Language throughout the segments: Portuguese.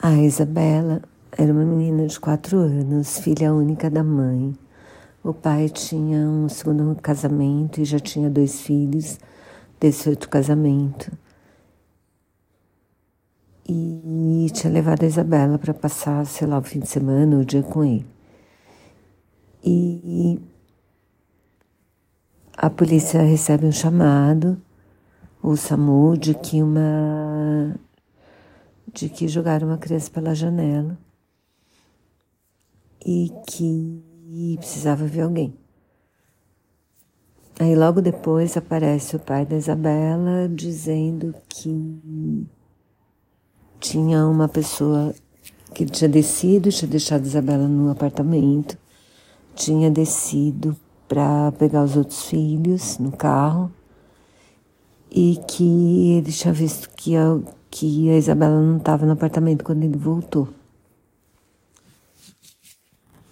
A Isabela era uma menina de quatro anos, filha única da mãe. O pai tinha um segundo casamento e já tinha dois filhos desse outro casamento. E tinha levado a Isabela para passar, sei lá, o fim de semana, o dia com ele. E a polícia recebe um chamado, o SAMU, de que uma de que jogaram uma criança pela janela e que precisava ver alguém. Aí logo depois aparece o pai da Isabela dizendo que tinha uma pessoa que tinha descido, tinha deixado Isabela no apartamento, tinha descido para pegar os outros filhos no carro e que ele tinha visto que que a Isabela não estava no apartamento quando ele voltou.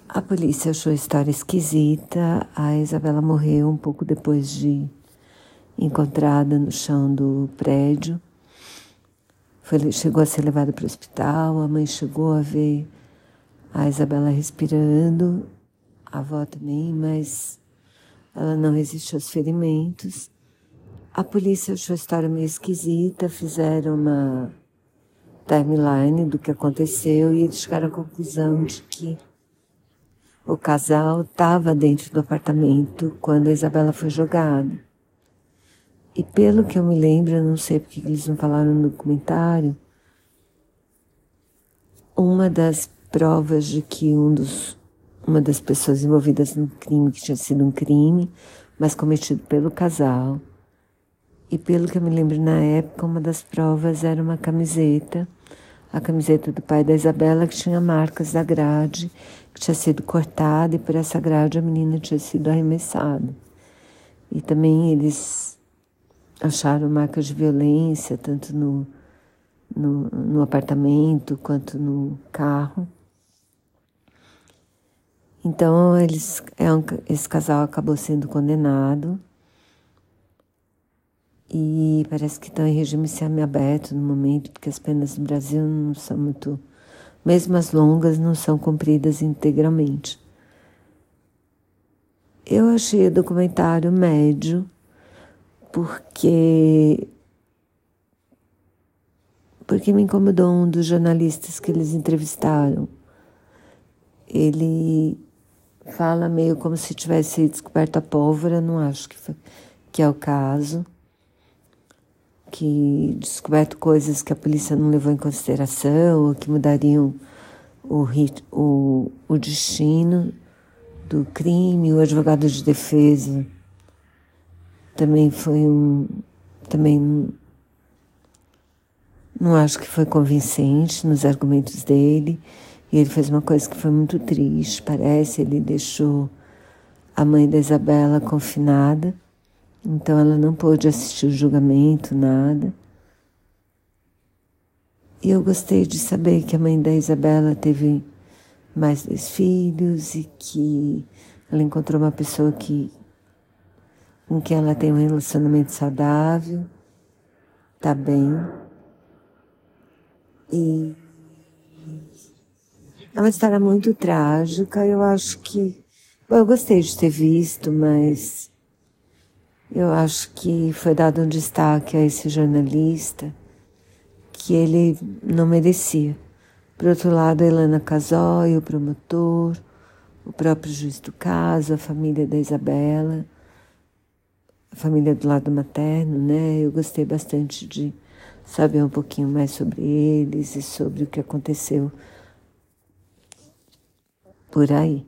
A polícia achou a história esquisita. A Isabela morreu um pouco depois de encontrada no chão do prédio. Foi, chegou a ser levada para o hospital. A mãe chegou a ver a Isabela respirando, a avó também, mas ela não resistiu aos ferimentos. A polícia achou a história meio esquisita, fizeram uma timeline do que aconteceu e eles chegaram à conclusão de que o casal estava dentro do apartamento quando a Isabela foi jogada. E pelo que eu me lembro, não sei porque eles não falaram no documentário, uma das provas de que um dos, uma das pessoas envolvidas no crime, que tinha sido um crime, mas cometido pelo casal, e pelo que eu me lembro na época, uma das provas era uma camiseta, a camiseta do pai da Isabela, que tinha marcas da grade, que tinha sido cortada, e por essa grade a menina tinha sido arremessada. E também eles acharam marcas de violência, tanto no, no, no apartamento quanto no carro. Então, eles, é esse casal acabou sendo condenado e parece que estão em regime semiaberto no momento, porque as penas no Brasil não são muito. Mesmo as longas não são cumpridas integralmente. Eu achei o documentário médio, porque. Porque me incomodou um dos jornalistas que eles entrevistaram. Ele fala meio como se tivesse descoberto a pólvora, não acho que, foi, que é o caso que descoberto coisas que a polícia não levou em consideração ou que mudariam o, o, o destino do crime. O advogado de defesa também foi um. Também não acho que foi convincente nos argumentos dele. E ele fez uma coisa que foi muito triste, parece. Ele deixou a mãe da Isabela confinada então ela não pôde assistir o julgamento, nada. E eu gostei de saber que a mãe da Isabela teve mais dois filhos e que ela encontrou uma pessoa que com quem ela tem um relacionamento saudável, tá bem. E é uma história muito trágica. Eu acho que. Bom, eu gostei de ter visto, mas eu acho que foi dado um destaque a esse jornalista que ele não merecia. Por outro lado, a Helena Casói, o promotor, o próprio juiz do caso, a família da Isabela, a família do lado materno, né? Eu gostei bastante de saber um pouquinho mais sobre eles e sobre o que aconteceu por aí.